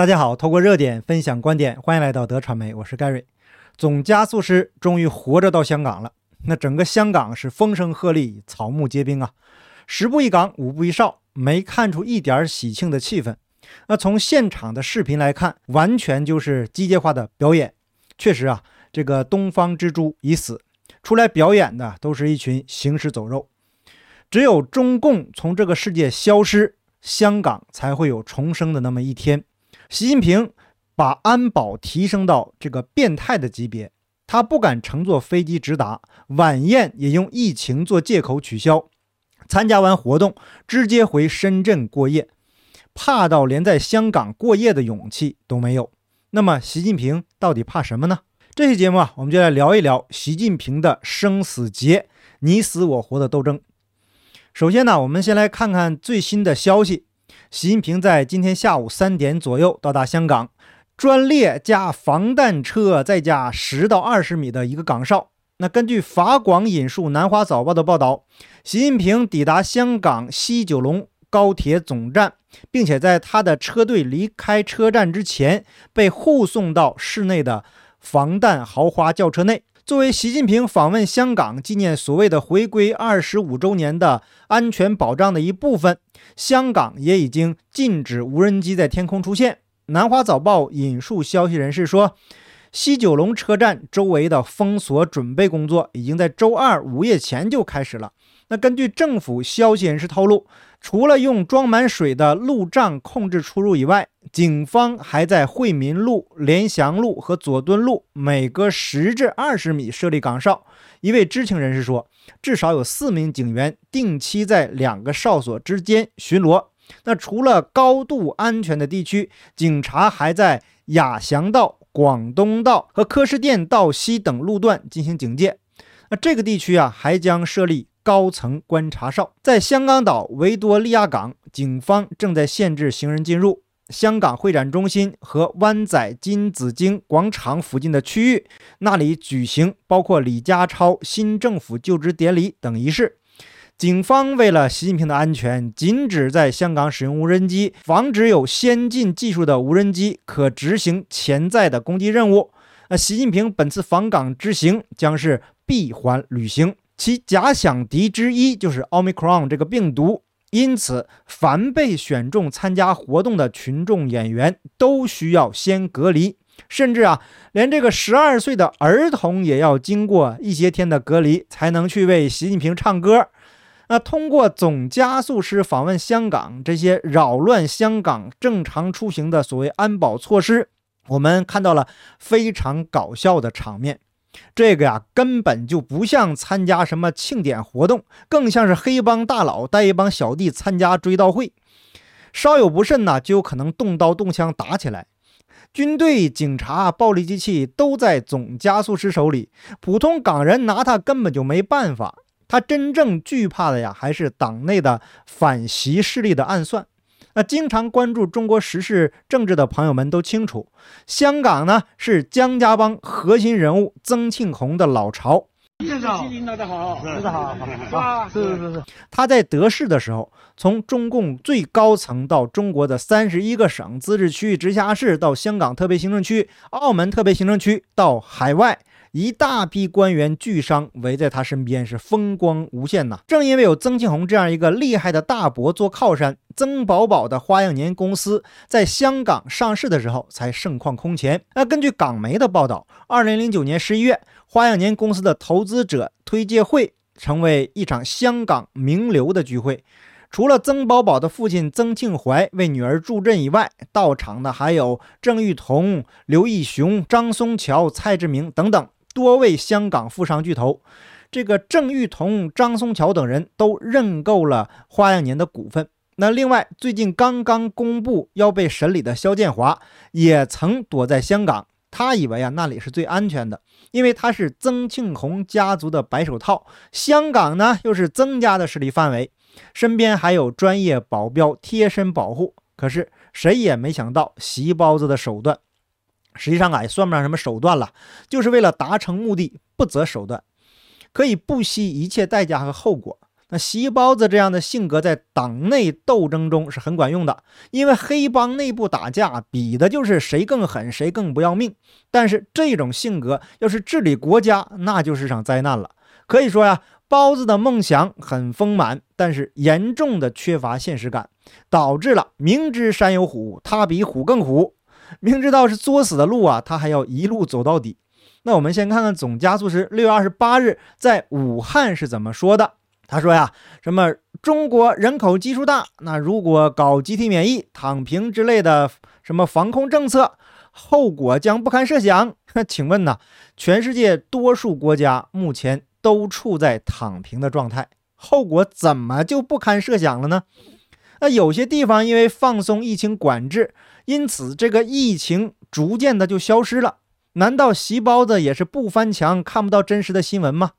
大家好，透过热点分享观点，欢迎来到德传媒，我是盖瑞。总加速师终于活着到香港了，那整个香港是风声鹤唳，草木皆兵啊，十步一岗，五步一哨，没看出一点喜庆的气氛。那从现场的视频来看，完全就是机械化的表演。确实啊，这个东方之珠已死，出来表演的都是一群行尸走肉。只有中共从这个世界消失，香港才会有重生的那么一天。习近平把安保提升到这个变态的级别，他不敢乘坐飞机直达，晚宴也用疫情做借口取消，参加完活动直接回深圳过夜，怕到连在香港过夜的勇气都没有。那么习近平到底怕什么呢？这期节目啊，我们就来聊一聊习近平的生死劫，你死我活的斗争。首先呢，我们先来看看最新的消息。习近平在今天下午三点左右到达香港，专列加防弹车，再加十到二十米的一个岗哨。那根据法广引述南华早报的报道，习近平抵达香港西九龙高铁总站，并且在他的车队离开车站之前，被护送到室内的防弹豪华轿车内。作为习近平访问香港纪念所谓的回归二十五周年的安全保障的一部分，香港也已经禁止无人机在天空出现。南华早报引述消息人士说，西九龙车站周围的封锁准备工作已经在周二午夜前就开始了。那根据政府消息人士透露。除了用装满水的路障控制出入以外，警方还在惠民路、联祥路和佐敦路每隔十至二十米设立岗哨。一位知情人士说，至少有四名警员定期在两个哨所之间巡逻。那除了高度安全的地区，警察还在雅翔道、广东道和柯士甸道西等路段进行警戒。那这个地区啊，还将设立。高层观察哨在香港岛维多利亚港，警方正在限制行人进入香港会展中心和湾仔金紫荆广场附近的区域，那里举行包括李家超新政府就职典礼等仪式。警方为了习近平的安全，禁止在香港使用无人机，防止有先进技术的无人机可执行潜在的攻击任务。那习近平本次访港之行将是闭环旅行。其假想敌之一就是奥密克戎这个病毒，因此凡被选中参加活动的群众演员都需要先隔离，甚至啊，连这个十二岁的儿童也要经过一些天的隔离才能去为习近平唱歌。那通过总加速师访问香港这些扰乱香港正常出行的所谓安保措施，我们看到了非常搞笑的场面。这个呀，根本就不像参加什么庆典活动，更像是黑帮大佬带一帮小弟参加追悼会。稍有不慎呢，就有可能动刀动枪打起来。军队、警察、暴力机器都在总加速师手里，普通港人拿他根本就没办法。他真正惧怕的呀，还是党内的反习势力的暗算。那经常关注中国时事政治的朋友们都清楚，香港呢是江家帮核心人物曾庆红的老巢。先生，领导的好，领导好，好，是是是。他在得势的时候，从中共最高层到中国的三十一个省、自治区、直辖市，到香港特别行政区、澳门特别行政区，到海外。一大批官员巨商围在他身边，是风光无限呐。正因为有曾庆红这样一个厉害的大伯做靠山，曾宝宝的花样年公司在香港上市的时候才盛况空前。那根据港媒的报道，二零零九年十一月，花样年公司的投资者推介会成为一场香港名流的聚会。除了曾宝宝的父亲曾庆怀为女儿助阵以外，到场的还有郑裕彤、刘义雄、张松桥、蔡志明等等。多位香港富商巨头，这个郑裕彤、张松桥等人都认购了花样年的股份。那另外，最近刚刚公布要被审理的肖建华，也曾躲在香港。他以为啊，那里是最安全的，因为他是曾庆红家族的白手套，香港呢又是曾家的势力范围，身边还有专业保镖贴身保护。可是谁也没想到，席包子的手段。实际上啊，也算不上什么手段了，就是为了达成目的不择手段，可以不惜一切代价和后果。那席包子这样的性格在党内斗争中是很管用的，因为黑帮内部打架比的就是谁更狠，谁更不要命。但是这种性格要是治理国家，那就是场灾难了。可以说呀，包子的梦想很丰满，但是严重的缺乏现实感，导致了明知山有虎，他比虎更虎，明知道是作死的路啊，他还要一路走到底。那我们先看看总加速师六月二十八日在武汉是怎么说的。他说呀，什么中国人口基数大，那如果搞集体免疫、躺平之类的什么防控政策，后果将不堪设想。那 请问呢，全世界多数国家目前都处在躺平的状态，后果怎么就不堪设想了呢？那有些地方因为放松疫情管制，因此这个疫情逐渐的就消失了。难道席包子也是不翻墙看不到真实的新闻吗？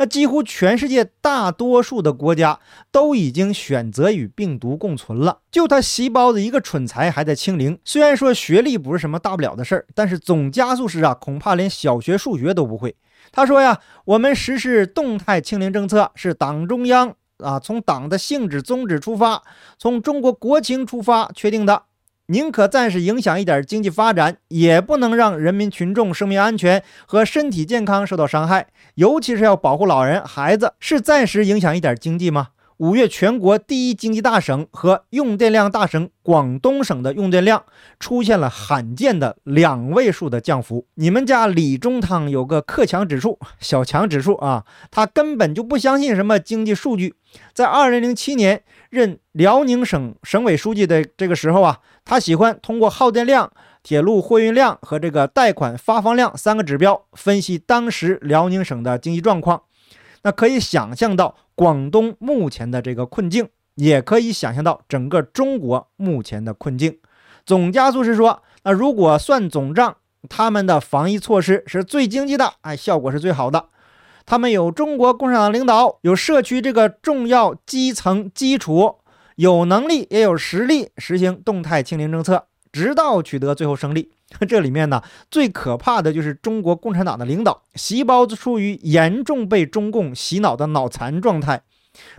那几乎全世界大多数的国家都已经选择与病毒共存了，就他细胞的一个蠢材还在清零。虽然说学历不是什么大不了的事儿，但是总加速师啊，恐怕连小学数学都不会。他说呀，我们实施动态清零政策是党中央啊，从党的性质宗旨出发，从中国国情出发确定的。宁可暂时影响一点经济发展，也不能让人民群众生命安全和身体健康受到伤害，尤其是要保护老人、孩子。是暂时影响一点经济吗？五月，全国第一经济大省和用电量大省广东省的用电量出现了罕见的两位数的降幅。你们家李中堂有个克强指数、小强指数啊，他根本就不相信什么经济数据。在二零零七年任辽宁省省委书记的这个时候啊，他喜欢通过耗电量、铁路货运量和这个贷款发放量三个指标分析当时辽宁省的经济状况。那可以想象到广东目前的这个困境，也可以想象到整个中国目前的困境。总加速师说，那如果算总账，他们的防疫措施是最经济的，哎，效果是最好的。他们有中国共产党领导，有社区这个重要基层基础，有能力也有实力实行动态清零政策，直到取得最后胜利。这里面呢，最可怕的就是中国共产党的领导，细胞子处于严重被中共洗脑的脑残状态。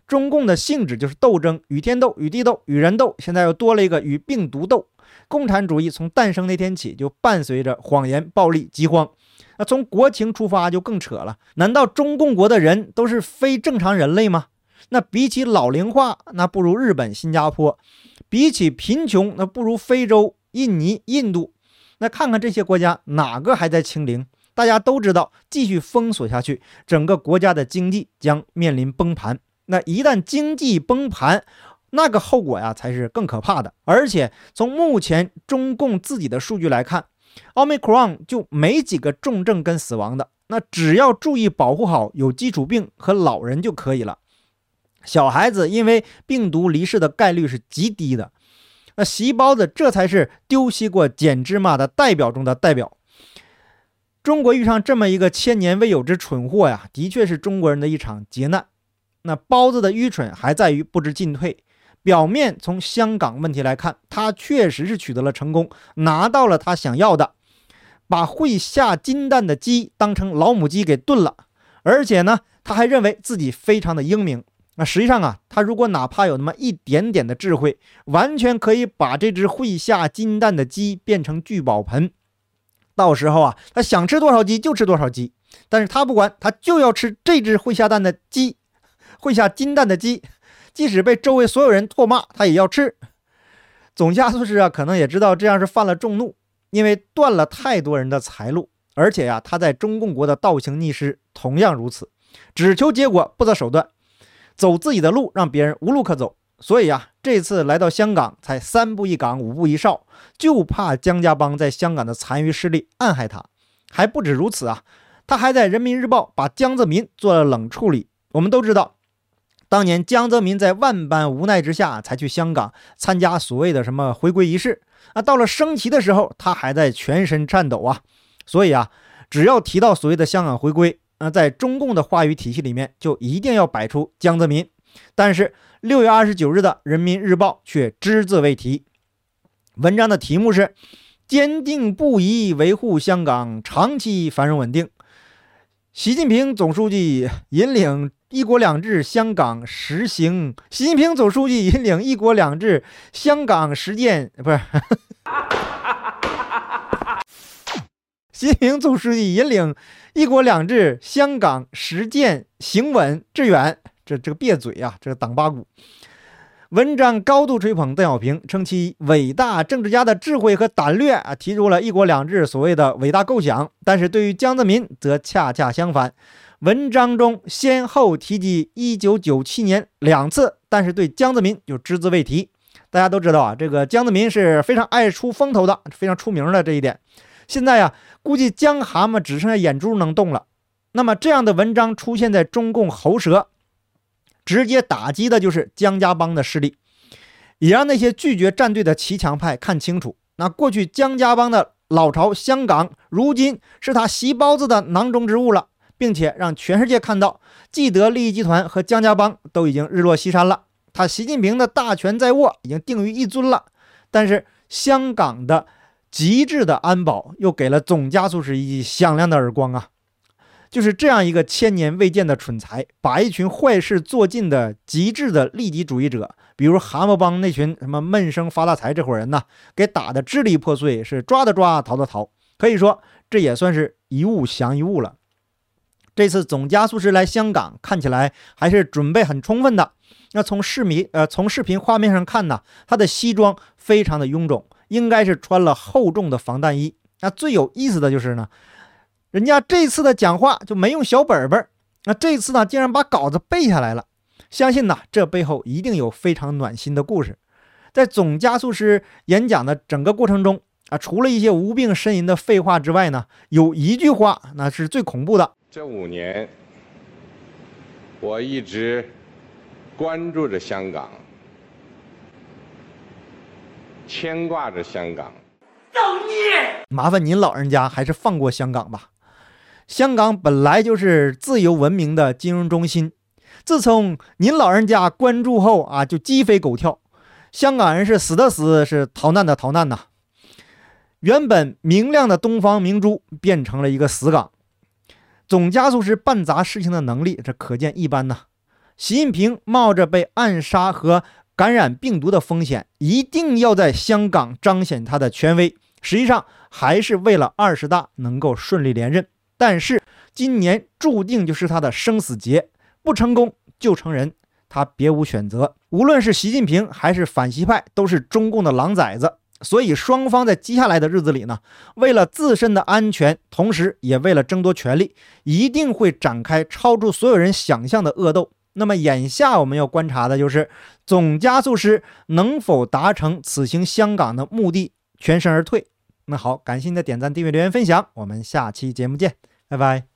中共的性质就是斗争，与天斗，与地斗，与人斗，现在又多了一个与病毒斗。共产主义从诞生那天起就伴随着谎言、暴力、饥荒。那从国情出发就更扯了，难道中共国的人都是非正常人类吗？那比起老龄化，那不如日本、新加坡；比起贫穷，那不如非洲、印尼、印度。那看看这些国家哪个还在清零？大家都知道，继续封锁下去，整个国家的经济将面临崩盘。那一旦经济崩盘，那个后果呀才是更可怕的。而且从目前中共自己的数据来看，奥密克戎就没几个重症跟死亡的。那只要注意保护好有基础病和老人就可以了。小孩子因为病毒离世的概率是极低的。那席包子这才是丢西瓜捡芝麻的代表中的代表。中国遇上这么一个千年未有之蠢货呀，的确是中国人的一场劫难。那包子的愚蠢还在于不知进退。表面从香港问题来看，他确实是取得了成功，拿到了他想要的，把会下金蛋的鸡当成老母鸡给炖了。而且呢，他还认为自己非常的英明。那实际上啊，他如果哪怕有那么一点点的智慧，完全可以把这只会下金蛋的鸡变成聚宝盆。到时候啊，他想吃多少鸡就吃多少鸡，但是他不管，他就要吃这只会下蛋的鸡，会下金蛋的鸡，即使被周围所有人唾骂，他也要吃。总加速师啊，可能也知道这样是犯了众怒，因为断了太多人的财路，而且呀，他在中共国的倒行逆施同样如此，只求结果，不择手段。走自己的路，让别人无路可走。所以啊，这次来到香港，才三步一岗，五步一哨，就怕江家帮在香港的残余势力暗害他。还不止如此啊，他还在人民日报把江泽民做了冷处理。我们都知道，当年江泽民在万般无奈之下才去香港参加所谓的什么回归仪式啊。到了升旗的时候，他还在全身颤抖啊。所以啊，只要提到所谓的香港回归，那在中共的话语体系里面，就一定要摆出江泽民。但是六月二十九日的《人民日报》却只字未提。文章的题目是“坚定不移维护香港长期繁荣稳定”。习近平总书记引领“一国两制”香港实行。习近平总书记引领“一国两制”香港实践，不是。习近平总书记引领“一国两制”香港实践行稳致远。这这个别嘴啊，这个党八股。文章高度吹捧邓小平，称其伟大政治家的智慧和胆略啊，提出了一国两制所谓的伟大构想。但是对于江泽民则恰恰相反，文章中先后提及1997年两次，但是对江泽民就只字未提。大家都知道啊，这个江泽民是非常爱出风头的，非常出名的这一点。现在呀，估计江蛤蟆只剩下眼珠能动了。那么这样的文章出现在中共喉舌。直接打击的就是江家帮的势力，也让那些拒绝站队的骑墙派看清楚，那过去江家帮的老巢香港，如今是他席包子的囊中之物了，并且让全世界看到，既得利益集团和江家帮都已经日落西山了，他习近平的大权在握，已经定于一尊了。但是香港的极致的安保又给了总加速师一记响亮的耳光啊！就是这样一个千年未见的蠢材，把一群坏事做尽的极致的利己主义者，比如蛤蟆帮那群什么闷声发大财这伙人呢，给打得支离破碎，是抓的抓，逃的逃。可以说，这也算是一物降一物了。这次总加速师来香港，看起来还是准备很充分的。那从视频呃从视频画面上看呢，他的西装非常的臃肿，应该是穿了厚重的防弹衣。那最有意思的就是呢。人家这次的讲话就没用小本本，那这次呢，竟然把稿子背下来了。相信呐，这背后一定有非常暖心的故事。在总加速师演讲的整个过程中啊，除了一些无病呻吟的废话之外呢，有一句话那是最恐怖的。这五年，我一直关注着香港，牵挂着香港。造孽！麻烦您老人家还是放过香港吧。香港本来就是自由文明的金融中心，自从您老人家关注后啊，就鸡飞狗跳。香港人是死的死，是逃难的逃难呐。原本明亮的东方明珠变成了一个死港。总加速师办砸事情的能力，这可见一斑呐。习近平冒着被暗杀和感染病毒的风险，一定要在香港彰显他的权威，实际上还是为了二十大能够顺利连任。但是今年注定就是他的生死劫，不成功就成人，他别无选择。无论是习近平还是反西派，都是中共的狼崽子。所以双方在接下来的日子里呢，为了自身的安全，同时也为了争夺权力，一定会展开超出所有人想象的恶斗。那么眼下我们要观察的就是总加速师能否达成此行香港的目的，全身而退。那好，感谢您的点赞、订阅、留言、分享，我们下期节目见。拜拜。